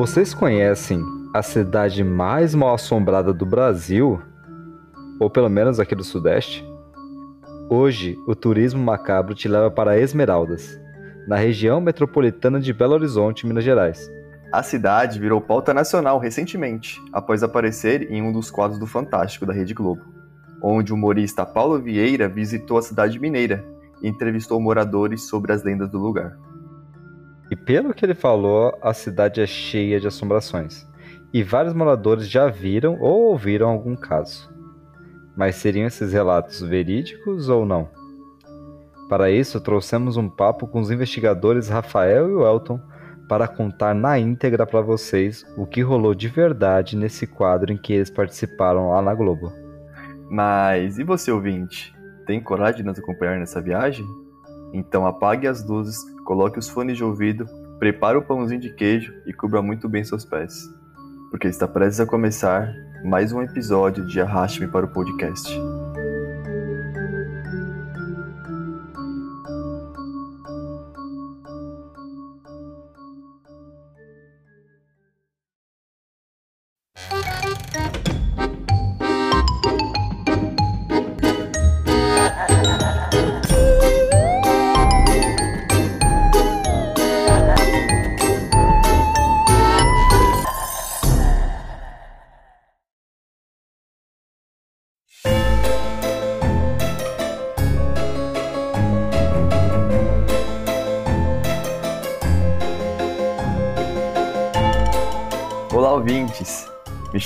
Vocês conhecem a cidade mais mal assombrada do Brasil? Ou pelo menos aqui do Sudeste? Hoje, o turismo macabro te leva para Esmeraldas, na região metropolitana de Belo Horizonte, Minas Gerais. A cidade virou pauta nacional recentemente, após aparecer em um dos quadros do Fantástico da Rede Globo, onde o humorista Paulo Vieira visitou a cidade mineira e entrevistou moradores sobre as lendas do lugar. E pelo que ele falou, a cidade é cheia de assombrações. E vários moradores já viram ou ouviram algum caso. Mas seriam esses relatos verídicos ou não? Para isso, trouxemos um papo com os investigadores Rafael e Welton para contar na íntegra para vocês o que rolou de verdade nesse quadro em que eles participaram lá na Globo. Mas e você, ouvinte? Tem coragem de nos acompanhar nessa viagem? Então apague as luzes, coloque os fones de ouvido, prepare o pãozinho de queijo e cubra muito bem seus pés. Porque está prestes a começar mais um episódio de Arraste-me para o Podcast.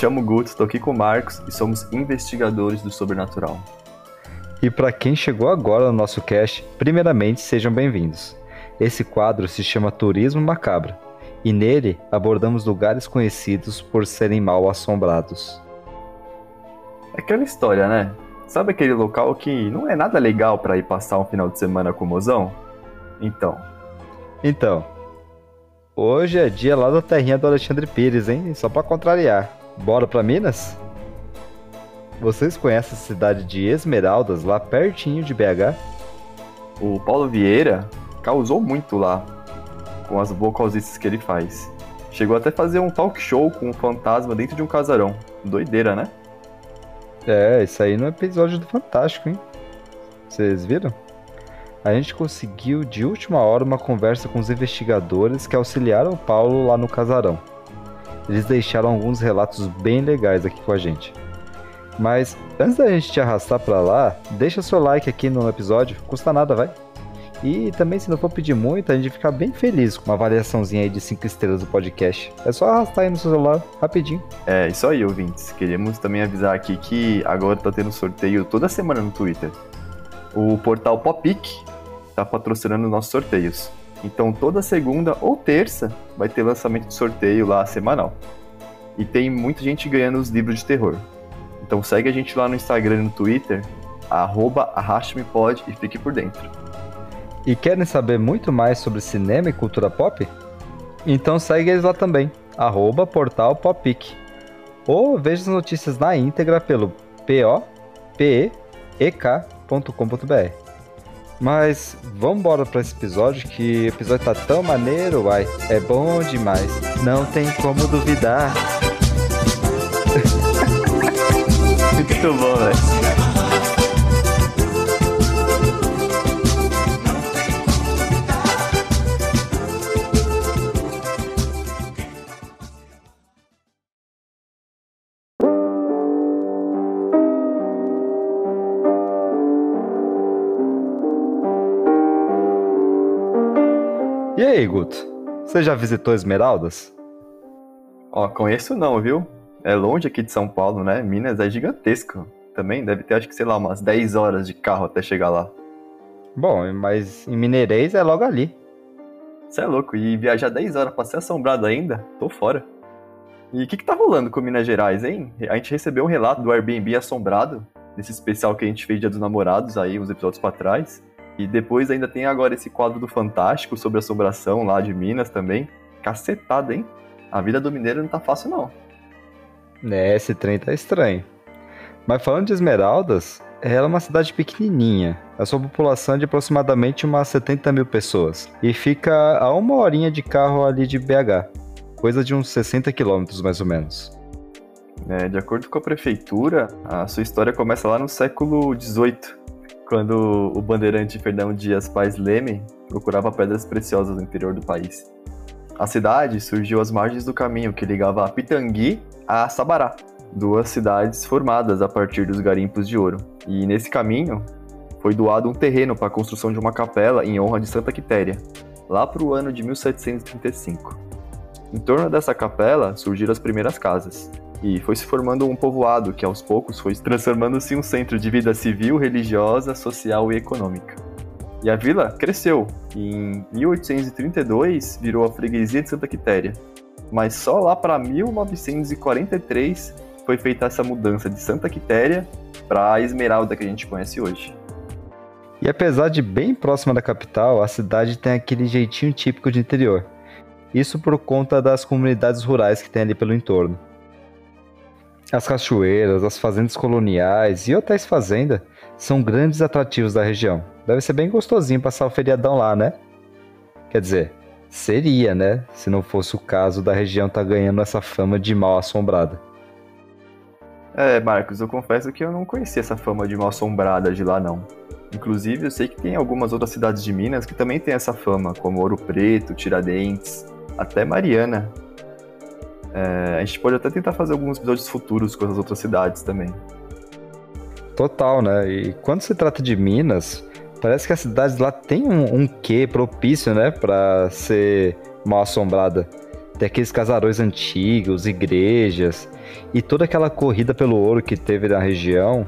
Chamo Guto, estou aqui com o Marcos e somos investigadores do sobrenatural. E para quem chegou agora no nosso cast, primeiramente sejam bem-vindos. Esse quadro se chama Turismo Macabro e nele abordamos lugares conhecidos por serem mal assombrados. É aquela história, né? Sabe aquele local que não é nada legal para ir passar um final de semana com o mozão? Então, Então, hoje é dia lá da terrinha do Alexandre Pires, hein? Só para contrariar. Bora para Minas? Vocês conhecem a cidade de Esmeraldas, lá pertinho de BH? o Paulo Vieira causou muito lá com as vocalzices que ele faz. Chegou até a fazer um talk show com um fantasma dentro de um casarão. Doideira, né? É, isso aí no episódio do Fantástico, hein? Vocês viram? A gente conseguiu de última hora uma conversa com os investigadores que auxiliaram o Paulo lá no casarão. Eles deixaram alguns relatos bem legais aqui com a gente. Mas antes da gente te arrastar pra lá, deixa seu like aqui no episódio, custa nada, vai. E também, se não for pedir muito, a gente fica bem feliz com uma avaliaçãozinha aí de 5 estrelas do podcast. É só arrastar aí no seu celular, rapidinho. É, isso aí, ouvintes. Queremos também avisar aqui que agora tá tendo sorteio toda semana no Twitter. O portal Popic tá patrocinando nossos sorteios. Então toda segunda ou terça vai ter lançamento de sorteio lá semanal. E tem muita gente ganhando os livros de terror. Então segue a gente lá no Instagram e no Twitter, arroba arraste-me-pod e fique por dentro. E querem saber muito mais sobre cinema e cultura pop? Então segue eles lá também, arroba portal Popic. Ou veja as notícias na íntegra pelo popek.com.br. Mas vamos embora para esse episódio, que o episódio tá tão maneiro, uai, é bom demais. Não tem como duvidar. Muito bom, velho. E aí, Guto? Você já visitou Esmeraldas? Ó, conheço não, viu? É longe aqui de São Paulo, né? Minas é gigantesco. Também deve ter, acho que, sei lá, umas 10 horas de carro até chegar lá. Bom, mas em Mineirês é logo ali. Você é louco, e viajar 10 horas pra ser assombrado ainda? Tô fora. E o que, que tá rolando com Minas Gerais, hein? A gente recebeu um relato do Airbnb assombrado, nesse especial que a gente fez Dia dos Namorados aí, uns episódios pra trás. E depois ainda tem agora esse quadro do Fantástico sobre assombração lá de Minas também. Cacetada, hein? A vida do mineiro não tá fácil, não. É, esse trem tá estranho. Mas falando de Esmeraldas, ela é uma cidade pequenininha. A sua população é de aproximadamente umas 70 mil pessoas. E fica a uma horinha de carro ali de BH. coisa de uns 60 quilômetros mais ou menos. É, de acordo com a prefeitura, a sua história começa lá no século XVIII, quando o bandeirante Fernão Dias Pais Leme procurava pedras preciosas no interior do país. A cidade surgiu às margens do caminho que ligava Pitangui a Sabará, duas cidades formadas a partir dos garimpos de ouro. E nesse caminho foi doado um terreno para a construção de uma capela em honra de Santa Quitéria, lá para o ano de 1735. Em torno dessa capela surgiram as primeiras casas, e foi se formando um povoado que aos poucos foi transformando-se em um centro de vida civil, religiosa, social e econômica. E a vila cresceu e em 1832 virou a freguesia de Santa Quitéria. Mas só lá para 1943 foi feita essa mudança de Santa Quitéria para a Esmeralda que a gente conhece hoje. E apesar de bem próxima da capital, a cidade tem aquele jeitinho típico de interior. Isso por conta das comunidades rurais que tem ali pelo entorno. As cachoeiras, as fazendas coloniais e hotéis fazenda são grandes atrativos da região. Deve ser bem gostosinho passar o feriadão lá, né? Quer dizer, seria, né? Se não fosse o caso da região estar tá ganhando essa fama de mal assombrada. É, Marcos, eu confesso que eu não conhecia essa fama de mal assombrada de lá, não. Inclusive, eu sei que tem algumas outras cidades de Minas que também têm essa fama, como Ouro Preto, Tiradentes, até Mariana. É, a gente pode até tentar fazer alguns episódios futuros com as outras cidades também. Total, né? E quando se trata de Minas, Parece que a cidade lá tem um, um quê propício, né, para ser mal assombrada. Tem aqueles casarões antigos, igrejas e toda aquela corrida pelo ouro que teve na região,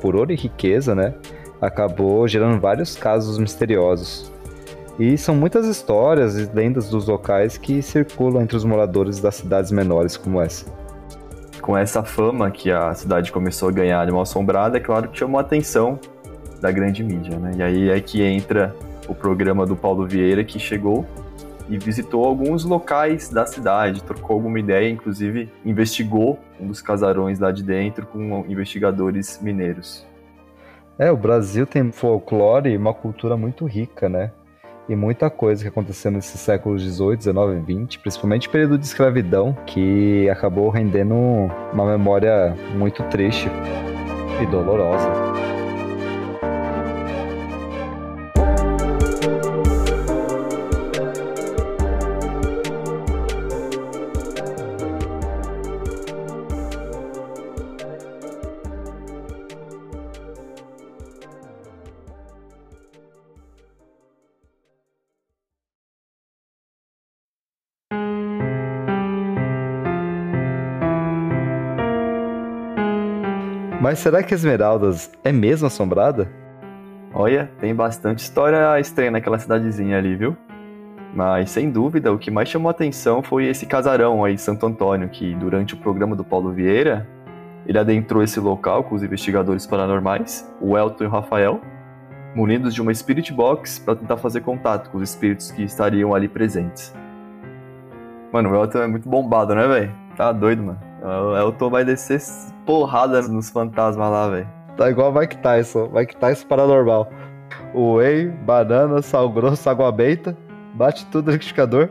por ouro e riqueza, né, acabou gerando vários casos misteriosos. E são muitas histórias e lendas dos locais que circulam entre os moradores das cidades menores como essa. Com essa fama que a cidade começou a ganhar de mal assombrada, é claro que chamou a atenção da grande mídia, né? E aí é que entra o programa do Paulo Vieira, que chegou e visitou alguns locais da cidade, trocou alguma ideia, inclusive investigou um dos casarões lá de dentro com investigadores mineiros. É, o Brasil tem folclore e uma cultura muito rica, né? E muita coisa que aconteceu nesses séculos 18, 19 e 20, principalmente o período de escravidão, que acabou rendendo uma memória muito triste e dolorosa. Será que Esmeraldas é mesmo assombrada? Olha, tem bastante história estranha naquela cidadezinha ali, viu? Mas sem dúvida, o que mais chamou atenção foi esse casarão aí, Santo Antônio, que durante o programa do Paulo Vieira, ele adentrou esse local com os investigadores paranormais, o Elton e o Rafael, munidos de uma Spirit Box para tentar fazer contato com os espíritos que estariam ali presentes. Mano, o Elton é muito bombado, né, velho? Tá doido, mano. O Elton vai descer porrada nos fantasmas lá, velho. Tá igual Mike Tyson. Mike Tyson paranormal. Whey, banana, sal grosso, água benta. Bate tudo no liquidificador.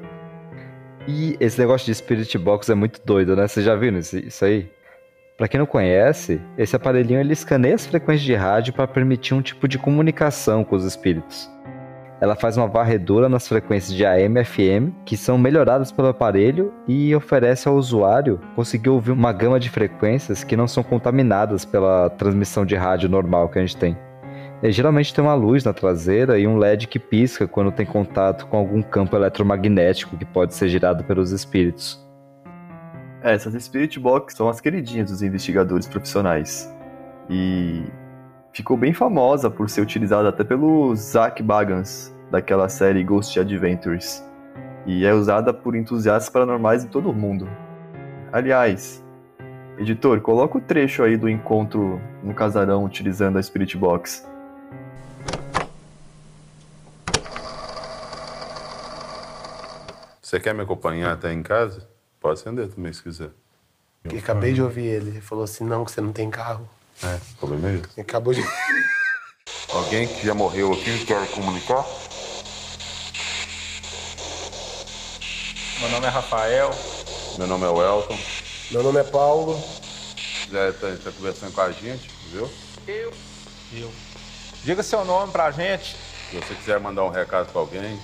E esse negócio de Spirit Box é muito doido, né? Vocês já viram isso aí? Para quem não conhece, esse aparelhinho ele escaneia as frequências de rádio para permitir um tipo de comunicação com os espíritos ela faz uma varredura nas frequências de AM e FM, que são melhoradas pelo aparelho e oferece ao usuário conseguir ouvir uma gama de frequências que não são contaminadas pela transmissão de rádio normal que a gente tem. E, geralmente tem uma luz na traseira e um LED que pisca quando tem contato com algum campo eletromagnético que pode ser gerado pelos espíritos. É, essas Spirit Box são as queridinhas dos investigadores profissionais. E ficou bem famosa por ser utilizada até pelo Zach Bagans, daquela série Ghost Adventures, e é usada por entusiastas paranormais em todo o mundo. Aliás, editor, coloca o trecho aí do encontro no casarão utilizando a Spirit Box. Você quer me acompanhar até em casa? Pode acender também se quiser. Eu acabei de ouvir ele. Ele falou assim: não, que você não tem carro. É, problema é. Acabou de. Alguém que já morreu aqui quer comunicar? Meu nome é Rafael. Meu nome é Welton. Meu nome é Paulo. Já tá, tá conversando com a gente, viu? Eu. Diga seu nome pra gente. Se você quiser mandar um recado pra alguém,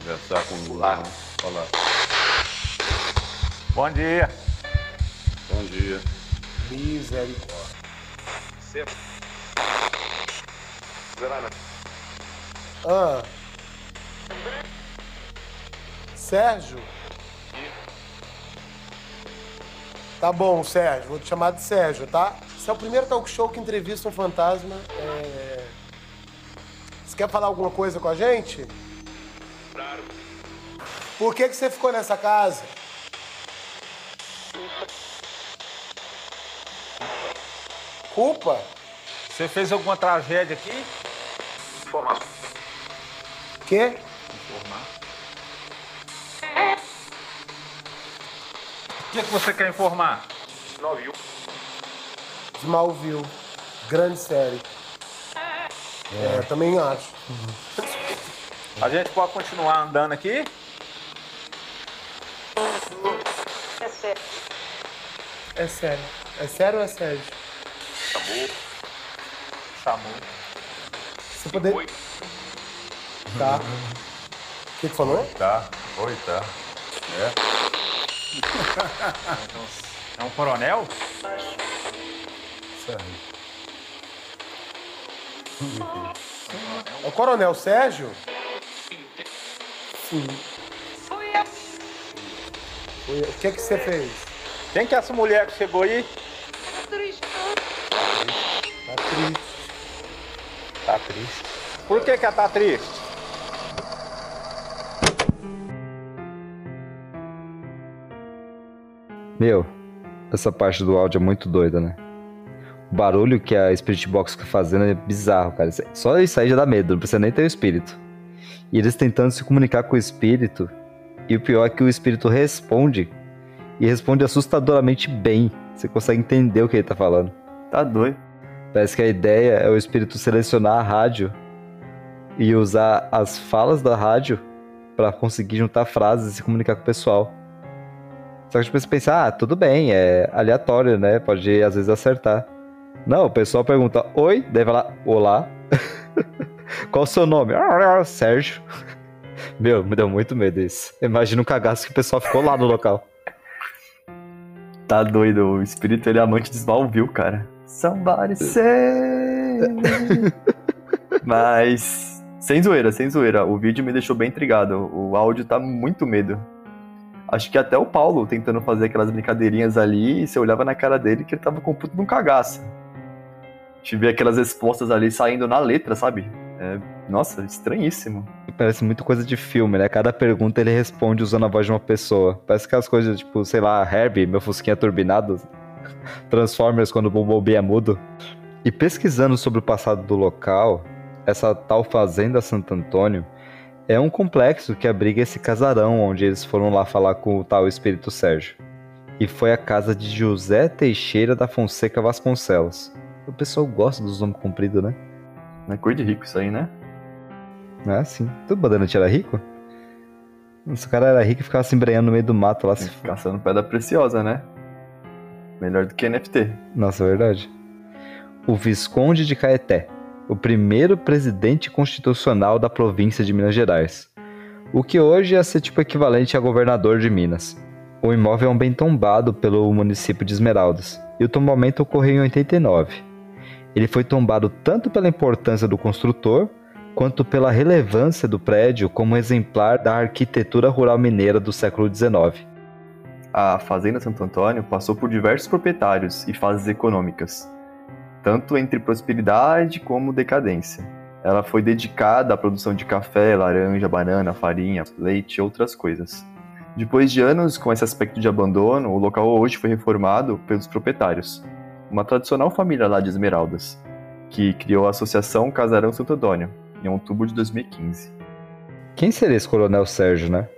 conversar com o Olá. Olá. Bom dia. Bom dia. Misericórdia. Ah. Sérgio? Tá bom, Sérgio. Vou te chamar de Sérgio, tá? Esse é o primeiro talk show que entrevista um fantasma. É... Você quer falar alguma coisa com a gente? Claro. Por que, que você ficou nessa casa? Culpa? Você fez alguma tragédia aqui? Informação. Quê? Informar. O que, que você quer informar? Viu? Smallville. Grande série. É, também acho. A gente pode continuar andando aqui? É sério. É sério ou é sério? Chamou. Chamou. Você poder. Oi. Tá. O que, que falou? Tá. Oi, tá. É. É um coronel? É o Coronel Sérgio? Sim. Foi- O que que você fez? Quem que é essa mulher que chegou aí? Tá triste. Tá triste. Por que que ela tá triste? Meu, essa parte do áudio é muito doida, né? O barulho que a Spirit Box fica fazendo é bizarro, cara. Só isso aí já dá medo, não precisa nem ter o espírito. E eles tentando se comunicar com o espírito. E o pior é que o espírito responde. E responde assustadoramente bem. Você consegue entender o que ele tá falando. Tá doido. Parece que a ideia é o espírito selecionar a rádio e usar as falas da rádio pra conseguir juntar frases e se comunicar com o pessoal. Só que tipo, você pensa, ah, tudo bem, é aleatório, né? Pode às vezes acertar. Não, o pessoal pergunta, oi, daí vai lá, olá. Qual o seu nome? Sérgio. Meu, me deu muito medo isso. Imagina o cagaço que o pessoal ficou lá no local. Tá doido. O espírito ele é amante de Smallville, cara. Somebody say. Mas. Sem zoeira, sem zoeira. O vídeo me deixou bem intrigado. O áudio tá muito medo. Acho que até o Paulo tentando fazer aquelas brincadeirinhas ali, e você olhava na cara dele que ele tava com puto de um cagaço. Vê aquelas respostas ali saindo na letra, sabe? É, nossa, estranhíssimo. Parece muito coisa de filme, né? Cada pergunta ele responde usando a voz de uma pessoa. Parece aquelas coisas tipo, sei lá, Herbie, meu fusquinha turbinado. Transformers quando o Bumblebee é mudo. E pesquisando sobre o passado do local, essa tal Fazenda Santo Antônio é um complexo que abriga esse casarão onde eles foram lá falar com o tal Espírito Sérgio. E foi a casa de José Teixeira da Fonseca Vasconcelos. O pessoal gosta dos nomes compridos, né? Não é cor de rico isso aí, né? É assim. Tu Badanante era rico? Se o cara era rico e ficava se embrenhando no meio do mato lá. Se... Caçando pedra preciosa, né? Melhor do que NFT. Nossa, é verdade. O Visconde de Caeté, o primeiro presidente constitucional da província de Minas Gerais. O que hoje ia ser tipo equivalente a governador de Minas. O imóvel é um bem tombado pelo município de Esmeraldas, e o tombamento ocorreu em 89. Ele foi tombado tanto pela importância do construtor, quanto pela relevância do prédio como exemplar da arquitetura rural mineira do século XIX. A Fazenda Santo Antônio passou por diversos proprietários e fases econômicas, tanto entre prosperidade como decadência. Ela foi dedicada à produção de café, laranja, banana, farinha, leite e outras coisas. Depois de anos com esse aspecto de abandono, o local hoje foi reformado pelos proprietários, uma tradicional família lá de Esmeraldas, que criou a Associação Casarão Santo Antônio, em outubro de 2015. Quem seria esse Coronel Sérgio, né?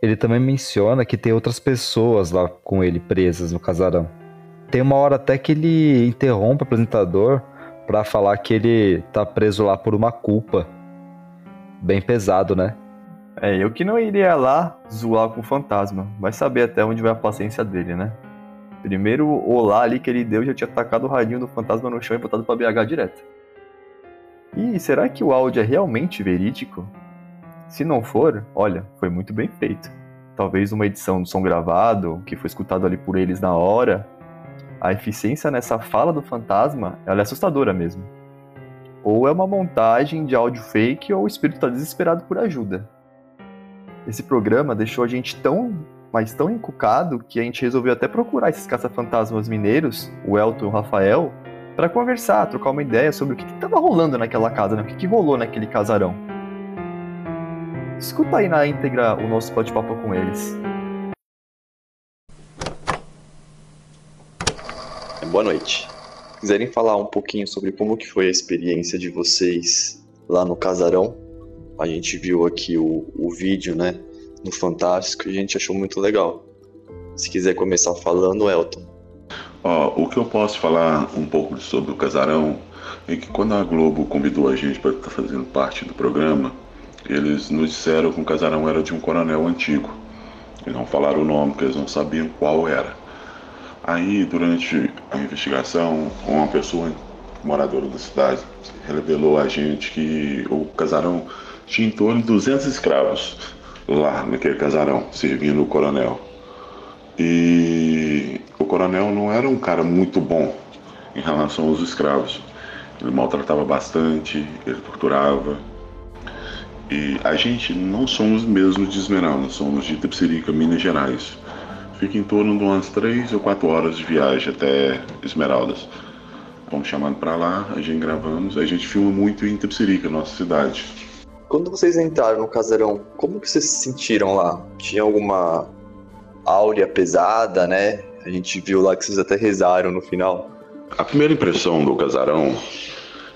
Ele também menciona que tem outras pessoas lá com ele presas no casarão. Tem uma hora até que ele interrompe o apresentador para falar que ele tá preso lá por uma culpa. Bem pesado, né? É, eu que não iria lá zoar com o fantasma. Vai saber até onde vai a paciência dele, né? Primeiro olá ali que ele deu já tinha tacado o radinho do fantasma no chão e botado pra BH direto. E será que o áudio é realmente verídico? Se não for, olha, foi muito bem feito. Talvez uma edição do som gravado, que foi escutado ali por eles na hora. A eficiência nessa fala do fantasma, ela é assustadora mesmo. Ou é uma montagem de áudio fake ou o espírito está desesperado por ajuda. Esse programa deixou a gente tão, mas tão encucado que a gente resolveu até procurar esses caça-fantasmas mineiros, o Elton e o Rafael, para conversar, trocar uma ideia sobre o que estava rolando naquela casa, né? o que, que rolou naquele casarão. Escuta aí na íntegra o nosso bate-papo com eles. Boa noite. Quiserem falar um pouquinho sobre como que foi a experiência de vocês lá no casarão? A gente viu aqui o, o vídeo, né, no Fantástico e a gente achou muito legal. Se quiser começar falando, Elton. Ó, o que eu posso falar um pouco sobre o casarão é que quando a Globo convidou a gente para estar tá fazendo parte do programa, eles nos disseram que o casarão era de um coronel antigo. E não falaram o nome, porque eles não sabiam qual era. Aí, durante a investigação, uma pessoa moradora da cidade revelou a gente que o casarão tinha em torno de 200 escravos lá naquele casarão, servindo o coronel. E o coronel não era um cara muito bom em relação aos escravos. Ele maltratava bastante, ele torturava. E a gente não somos mesmo de Esmeralda, somos de Tepsirica, Minas Gerais fica em torno de umas 3 ou 4 horas de viagem até Esmeraldas. Fomos chamados para lá, a gente gravamos, a gente filma muito em Itapsirica, nossa cidade. Quando vocês entraram no casarão, como que vocês se sentiram lá? Tinha alguma áurea pesada, né? A gente viu lá que vocês até rezaram no final. A primeira impressão do casarão,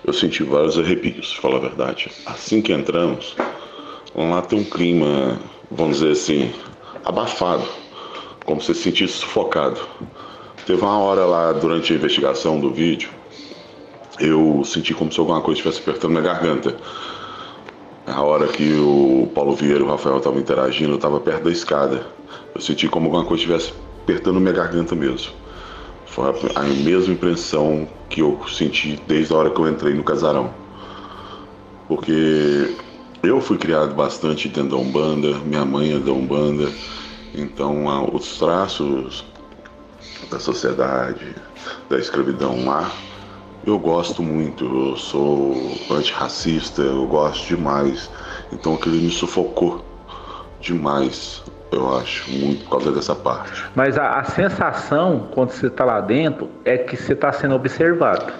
eu senti vários arrepios, pra falar a verdade. Assim que entramos, lá tem um clima, vamos dizer assim, abafado como se se sentisse sufocado. Teve uma hora lá durante a investigação do vídeo, eu senti como se alguma coisa estivesse apertando minha garganta. A hora que o Paulo Vieira e o Rafael estavam interagindo, eu estava perto da escada. Eu senti como alguma coisa estivesse apertando minha garganta mesmo. Foi a mesma impressão que eu senti desde a hora que eu entrei no casarão. Porque eu fui criado bastante dentro da Umbanda, minha mãe é da Umbanda. Então, os traços da sociedade, da escravidão lá, eu gosto muito. Eu sou antirracista, eu gosto demais. Então, aquilo me sufocou demais, eu acho, muito por causa dessa parte. Mas a, a sensação, quando você está lá dentro, é que você está sendo observado.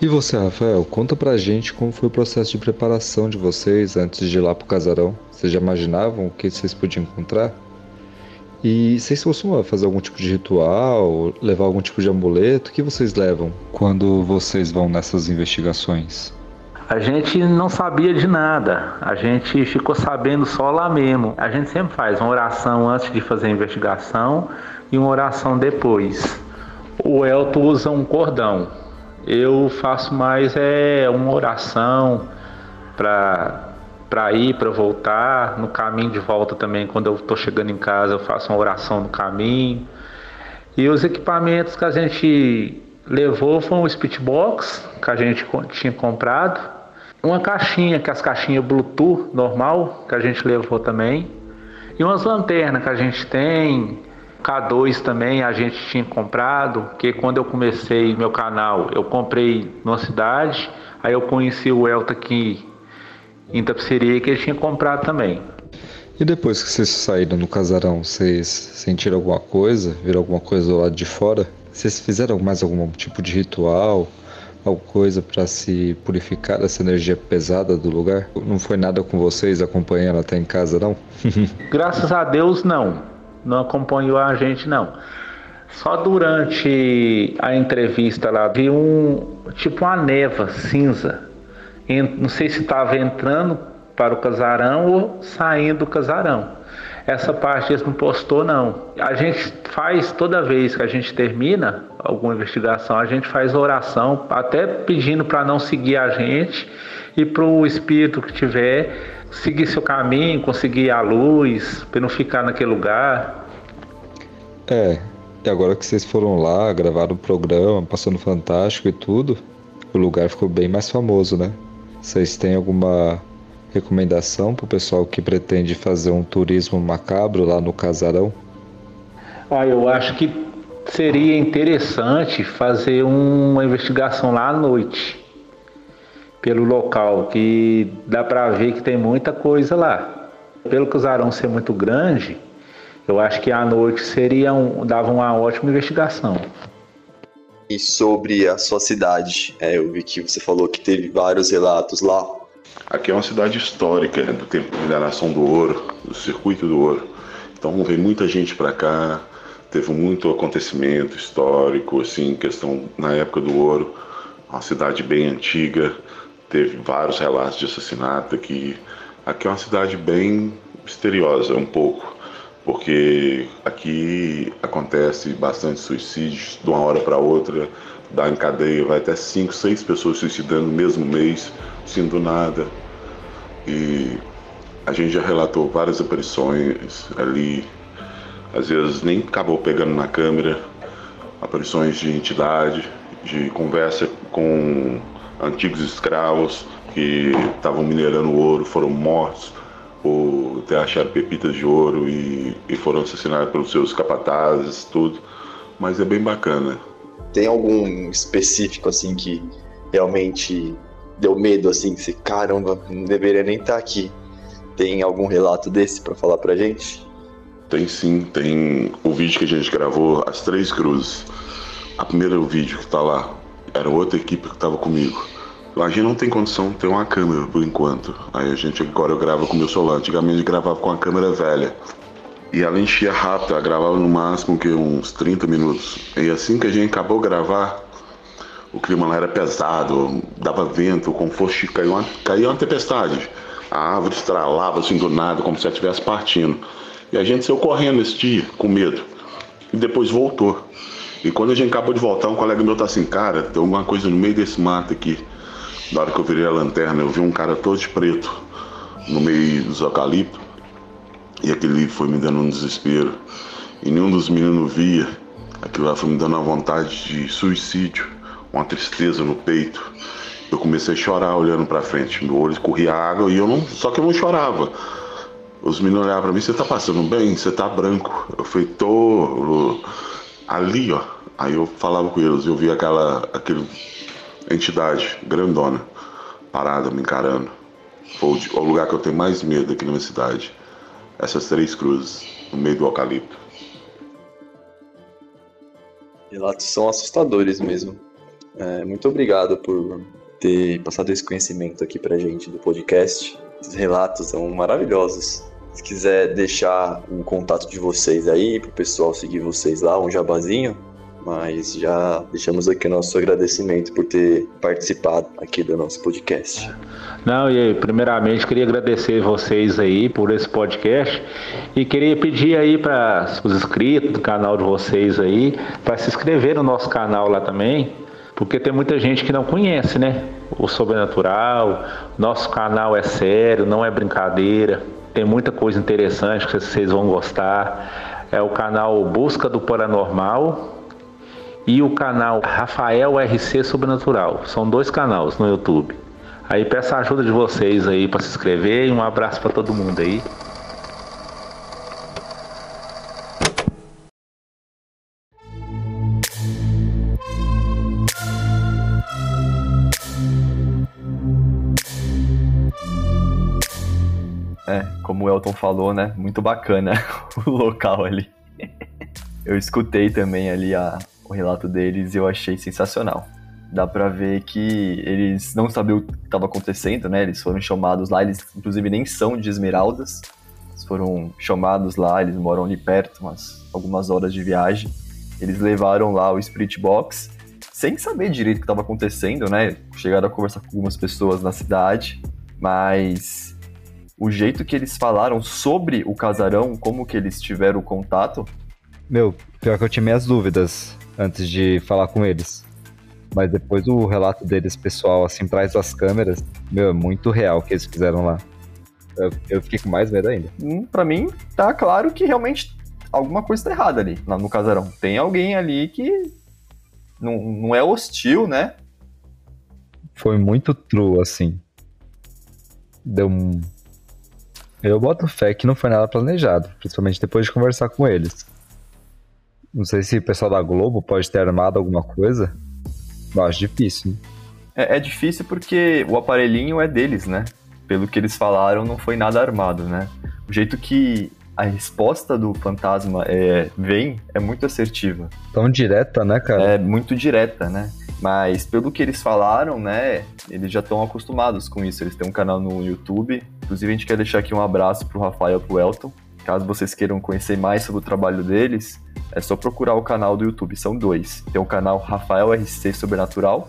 E você, Rafael, conta pra gente como foi o processo de preparação de vocês antes de ir lá pro casarão. Vocês já imaginavam o que vocês podiam encontrar? E vocês costumam fazer algum tipo de ritual, levar algum tipo de amuleto? O que vocês levam quando vocês vão nessas investigações? A gente não sabia de nada, a gente ficou sabendo só lá mesmo. A gente sempre faz uma oração antes de fazer a investigação e uma oração depois. O Elton usa um cordão, eu faço mais é uma oração para para ir, para voltar, no caminho de volta também, quando eu estou chegando em casa, eu faço uma oração no caminho. E os equipamentos que a gente levou foram o speedbox que a gente tinha comprado, uma caixinha, que é as caixinhas Bluetooth normal, que a gente levou também, e umas lanternas que a gente tem, K2 também a gente tinha comprado, que quando eu comecei meu canal, eu comprei numa cidade, aí eu conheci o Elta aqui em tapeçaria que ele tinha comprado também. E depois que vocês saíram no casarão, vocês sentiram alguma coisa? Viram alguma coisa do lado de fora? Vocês fizeram mais algum tipo de ritual? Alguma coisa para se purificar dessa energia pesada do lugar? Não foi nada com vocês acompanhando até em casa, não? Graças a Deus, não. Não acompanhou a gente, não. Só durante a entrevista lá, vi um tipo uma neva cinza não sei se estava entrando para o casarão ou saindo do casarão. Essa parte eles não postou não. A gente faz toda vez que a gente termina alguma investigação, a gente faz oração, até pedindo para não seguir a gente e para o espírito que tiver seguir seu caminho, conseguir a luz, para não ficar naquele lugar. É, e agora que vocês foram lá, gravaram o programa, passando fantástico e tudo, o lugar ficou bem mais famoso, né? Vocês têm alguma recomendação para o pessoal que pretende fazer um turismo macabro lá no casarão? Ah, eu acho que seria interessante fazer uma investigação lá à noite pelo local, que dá para ver que tem muita coisa lá. Pelo casarão ser muito grande, eu acho que à noite seria um, dava uma ótima investigação. E sobre a sua cidade, é, eu vi que você falou que teve vários relatos lá. Aqui é uma cidade histórica, do tempo de mineração do ouro, do circuito do ouro. Então vem muita gente para cá, teve muito acontecimento histórico, assim, questão na época do ouro, uma cidade bem antiga, teve vários relatos de assassinato aqui. Aqui é uma cidade bem misteriosa, um pouco, porque aqui acontece bastante suicídios de uma hora para outra, dá em cadeia, vai até cinco, seis pessoas suicidando no mesmo mês, sem do nada. E a gente já relatou várias aparições ali, às vezes nem acabou pegando na câmera, aparições de entidade, de conversa com antigos escravos que estavam minerando ouro, foram mortos por ter achado pepitas de ouro e, e foram assassinados pelos seus capatazes, tudo. Mas é bem bacana. Tem algum específico assim que realmente deu medo assim, que você, caramba, não deveria nem estar aqui. Tem algum relato desse para falar pra gente? Tem sim, tem o vídeo que a gente gravou, As Três Cruzes. A primeira vídeo que tá lá, era outra equipe que tava comigo. A gente não tem condição de ter uma câmera por enquanto. Aí a gente agora eu gravo com meu celular. Antigamente gravava com a câmera velha. E ela enchia rápido, ela gravava no máximo que uns 30 minutos. E assim que a gente acabou de gravar, o clima lá era pesado, dava vento, como fosse caiu uma, caiu uma tempestade. A árvore estralava assim do nada, como se ela estivesse partindo. E a gente saiu correndo esse dia, com medo. E depois voltou. E quando a gente acabou de voltar, um colega meu tá assim, cara, tem alguma coisa no meio desse mato aqui. Na hora que eu virei a lanterna, eu vi um cara todo de preto no meio dos eucaliptos. E aquele foi me dando um desespero. E nenhum dos meninos via. Aquilo lá foi me dando uma vontade de suicídio, uma tristeza no peito. Eu comecei a chorar olhando para frente. Meu olho corria água e eu não. Só que eu não chorava. Os meninos olhavam pra mim, você tá passando bem? Você tá branco. Eu falei, tô ali, ó. Aí eu falava com eles, eu vi aquela aquele entidade grandona parada me encarando. Foi o lugar que eu tenho mais medo aqui na minha cidade. Essas três cruzes, no meio do eucalipto. Relatos são assustadores mesmo. É, muito obrigado por ter passado esse conhecimento aqui pra gente do podcast. Os relatos são maravilhosos. Se quiser deixar um contato de vocês aí, pro pessoal seguir vocês lá, um jabazinho, mas já deixamos aqui o nosso agradecimento por ter participado aqui do nosso podcast. Não, e primeiramente queria agradecer vocês aí por esse podcast e queria pedir aí para os inscritos do canal de vocês aí para se inscrever no nosso canal lá também, porque tem muita gente que não conhece, né? O sobrenatural, nosso canal é sério, não é brincadeira, tem muita coisa interessante que vocês vão gostar. É o canal Busca do Paranormal e o canal Rafael RC Sobrenatural. São dois canais no YouTube. Aí peço a ajuda de vocês aí para se inscrever e um abraço para todo mundo aí. É, como o Elton falou, né? Muito bacana o local ali. Eu escutei também ali a, o relato deles e eu achei sensacional. Dá pra ver que eles não sabiam o que estava acontecendo, né? Eles foram chamados lá, eles inclusive nem são de Esmeraldas. Eles foram chamados lá, eles moram ali perto, umas algumas horas de viagem. Eles levaram lá o Spirit Box sem saber direito o que estava acontecendo, né? Chegaram a conversar com algumas pessoas na cidade, mas o jeito que eles falaram sobre o casarão, como que eles tiveram contato. Meu, pior que eu tinha minhas dúvidas antes de falar com eles. Mas depois o relato deles, pessoal, assim, atrás das câmeras, meu, é muito real o que eles fizeram lá. Eu, eu fiquei com mais medo ainda. Hum, Pra mim, tá claro que realmente alguma coisa tá errada ali, no casarão. Tem alguém ali que não, não é hostil, né? Foi muito true, assim. Deu um. Eu boto fé que não foi nada planejado, principalmente depois de conversar com eles. Não sei se o pessoal da Globo pode ter armado alguma coisa. Eu acho difícil. É, é difícil porque o aparelhinho é deles, né? Pelo que eles falaram, não foi nada armado, né? O jeito que a resposta do fantasma é, vem é muito assertiva. Tão direta, né, cara? É muito direta, né? Mas pelo que eles falaram, né, eles já estão acostumados com isso. Eles têm um canal no YouTube. Inclusive, a gente quer deixar aqui um abraço pro Rafael e pro Elton. Caso vocês queiram conhecer mais sobre o trabalho deles, é só procurar o canal do YouTube. São dois. Tem o canal Rafael RC Sobrenatural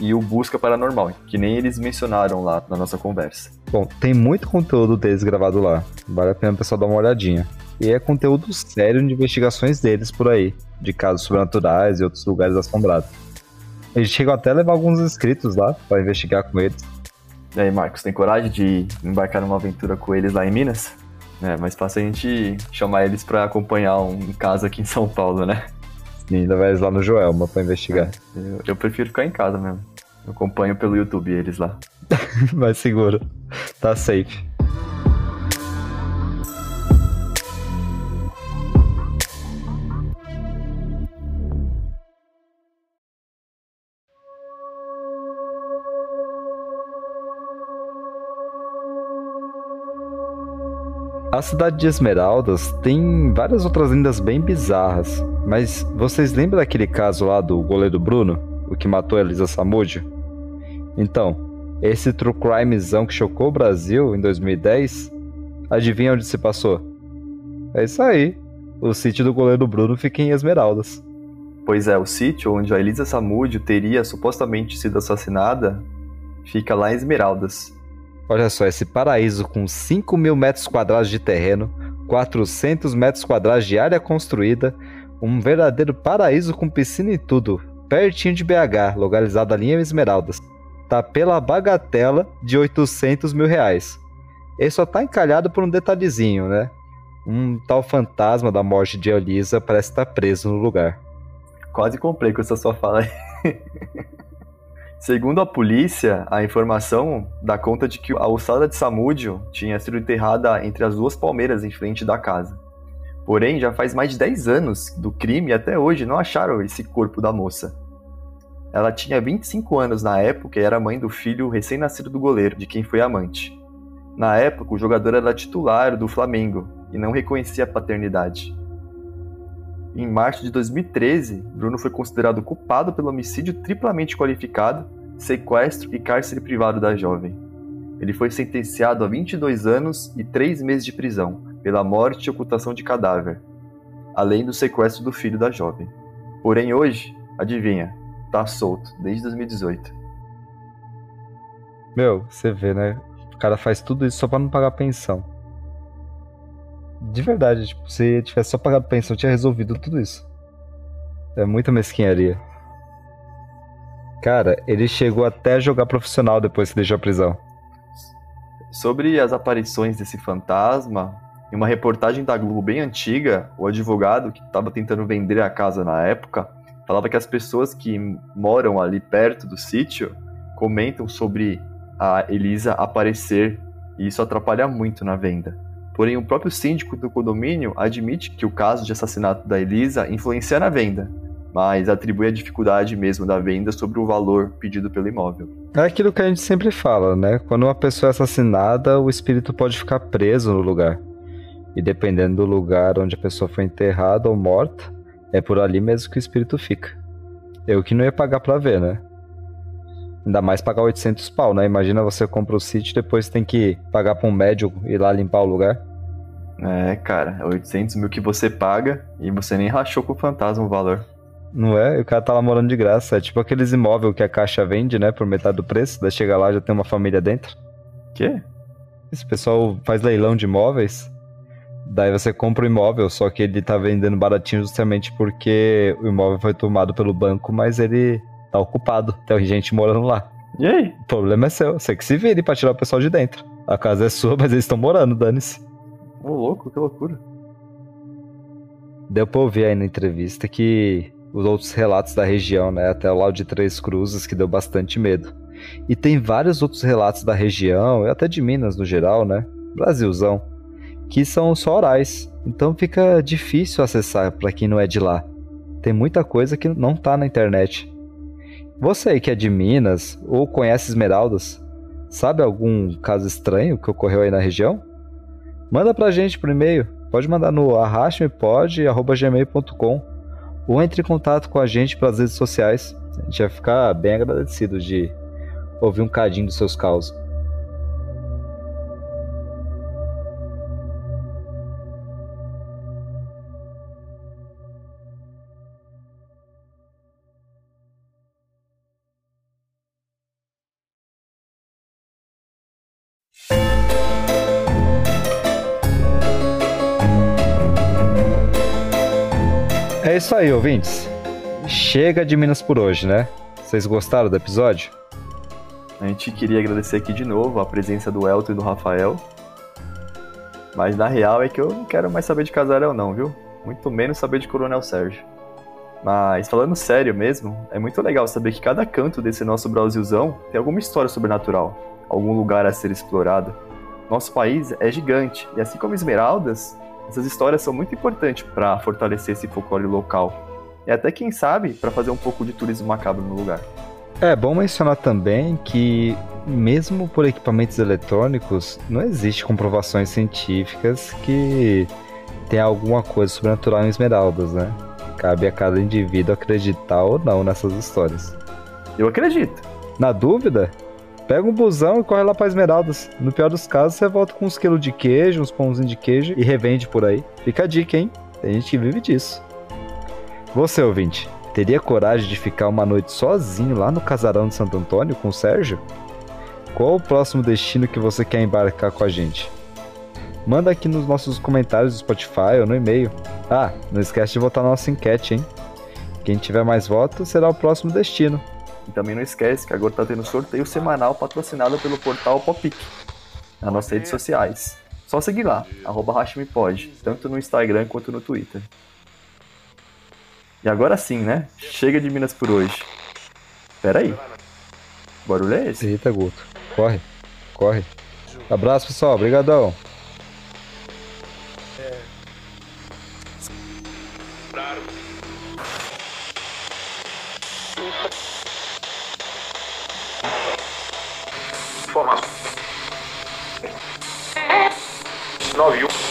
e o Busca Paranormal, que nem eles mencionaram lá na nossa conversa. Bom, tem muito conteúdo deles gravado lá. Vale a pena o pessoal dar uma olhadinha. E é conteúdo sério de investigações deles por aí, de casos sobrenaturais e outros lugares assombrados. Eles chegam até a levar alguns inscritos lá para investigar com eles. E aí, Marcos, tem coragem de embarcar numa aventura com eles lá em Minas? É, mais fácil a gente chamar eles pra acompanhar um caso aqui em São Paulo, né? E ainda vai lá no Joelma pra investigar. Eu, eu prefiro ficar em casa mesmo. Eu acompanho pelo YouTube eles lá. Mais seguro. Tá safe. A cidade de Esmeraldas tem várias outras lendas bem bizarras, mas vocês lembram daquele caso lá do goleiro Bruno, o que matou a Elisa Samúdio? Então, esse true crimezão que chocou o Brasil em 2010, adivinha onde se passou? É isso aí, o sítio do goleiro Bruno fica em Esmeraldas. Pois é, o sítio onde a Elisa Samúdio teria supostamente sido assassinada fica lá em Esmeraldas. Olha só, esse paraíso com 5 mil metros quadrados de terreno, 400 metros quadrados de área construída, um verdadeiro paraíso com piscina e tudo, pertinho de BH, localizado ali em Esmeraldas. Tá pela bagatela de 800 mil reais. Ele só tá encalhado por um detalhezinho, né? Um tal fantasma da morte de Elisa parece estar preso no lugar. Quase comprei com essa sua fala aí. Segundo a polícia, a informação dá conta de que a ossada de Samúdio tinha sido enterrada entre as duas palmeiras em frente da casa. Porém, já faz mais de 10 anos do crime e até hoje não acharam esse corpo da moça. Ela tinha 25 anos na época e era mãe do filho recém-nascido do goleiro, de quem foi amante. Na época, o jogador era titular do Flamengo e não reconhecia a paternidade. Em março de 2013, Bruno foi considerado culpado pelo homicídio triplamente qualificado, sequestro e cárcere privado da jovem. Ele foi sentenciado a 22 anos e 3 meses de prisão pela morte e ocultação de cadáver, além do sequestro do filho da jovem. Porém, hoje, adivinha, tá solto desde 2018. Meu, você vê, né? O cara faz tudo isso só pra não pagar pensão. De verdade, tipo, se tivesse só pagado pensão, tinha resolvido tudo isso. É muita mesquinharia. Cara, ele chegou até a jogar profissional depois que deixou a prisão. Sobre as aparições desse fantasma, em uma reportagem da Globo bem antiga, o advogado que estava tentando vender a casa na época falava que as pessoas que moram ali perto do sítio comentam sobre a Elisa aparecer e isso atrapalha muito na venda. Porém, o próprio síndico do condomínio admite que o caso de assassinato da Elisa influencia na venda, mas atribui a dificuldade mesmo da venda sobre o valor pedido pelo imóvel. É aquilo que a gente sempre fala, né? Quando uma pessoa é assassinada, o espírito pode ficar preso no lugar. E dependendo do lugar onde a pessoa foi enterrada ou morta, é por ali mesmo que o espírito fica. Eu que não ia pagar pra ver, né? Ainda mais pagar 800 pau, né? Imagina você compra o sítio e depois tem que pagar pra um médico ir lá limpar o lugar. É, cara, 800 mil que você paga e você nem rachou com o fantasma o valor. Não é? E o cara tá lá morando de graça. É tipo aqueles imóveis que a caixa vende, né? Por metade do preço. Daí chega lá já tem uma família dentro. Quê? Esse pessoal faz leilão de imóveis. Daí você compra o imóvel, só que ele tá vendendo baratinho justamente porque o imóvel foi tomado pelo banco, mas ele Tá ocupado. Tem gente morando lá. E aí? O problema é seu. Você que se vire pra tirar o pessoal de dentro. A casa é sua, mas eles estão morando, dane-se. Ô, louco, que loucura. Deu pra ouvir aí na entrevista que os outros relatos da região, né? Até o lado de Três Cruzes, que deu bastante medo. E tem vários outros relatos da região, e até de Minas no geral, né? Brasilzão, que são só orais. Então fica difícil acessar para quem não é de lá. Tem muita coisa que não tá na internet. Você que é de Minas ou conhece Esmeraldas, sabe algum caso estranho que ocorreu aí na região? Manda pra gente por e-mail. Pode mandar no arrastmepod.gmail.com ou entre em contato com a gente pelas redes sociais. A gente vai ficar bem agradecido de ouvir um cadinho dos seus causos. Isso aí, ouvintes. Chega de Minas por hoje, né? Vocês gostaram do episódio? A gente queria agradecer aqui de novo a presença do Elton e do Rafael. Mas na real é que eu não quero mais saber de casarão não, viu? Muito menos saber de Coronel Sérgio. Mas falando sério mesmo, é muito legal saber que cada canto desse nosso Brasilzão tem alguma história sobrenatural, algum lugar a ser explorado. Nosso país é gigante e assim como Esmeraldas, essas histórias são muito importantes para fortalecer esse folclore local. E até quem sabe para fazer um pouco de turismo macabro no lugar. É bom mencionar também que, mesmo por equipamentos eletrônicos, não existe comprovações científicas que tem alguma coisa sobrenatural em Esmeraldas, né? Cabe a cada indivíduo acreditar ou não nessas histórias. Eu acredito. Na dúvida, pega um busão e corre lá pra Esmeraldas. No pior dos casos, você volta com uns quilos de queijo, uns pãozinhos de queijo e revende por aí. Fica a dica, hein? Tem gente que vive disso. Você, ouvinte, teria coragem de ficar uma noite sozinho lá no casarão de Santo Antônio com o Sérgio? Qual o próximo destino que você quer embarcar com a gente? Manda aqui nos nossos comentários do Spotify ou no e-mail. Ah, não esquece de votar na nossa enquete, hein? Quem tiver mais votos será o próximo destino. E também não esquece que agora tá tendo sorteio semanal patrocinado pelo portal Popic, nas nossas redes sociais. Só seguir lá, arroba Hashimipod, tanto no Instagram quanto no Twitter. E agora sim, né? Chega de Minas por hoje. Pera aí. Que barulho é esse? Eita, Guto. Corre. Corre. Abraço, pessoal. Obrigadão. Informação. 91.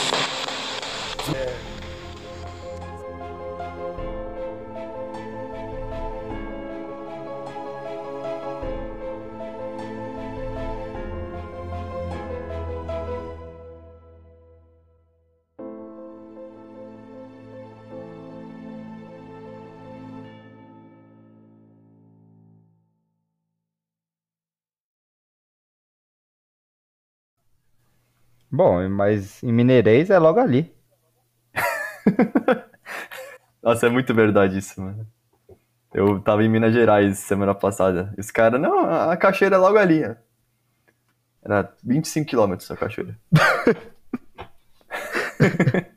Bom, mas em Mineirês é logo ali. Nossa, é muito verdade isso, mano. Eu tava em Minas Gerais semana passada. E os caras, não, a cachoeira é logo ali. Era 25 quilômetros a cachoeira.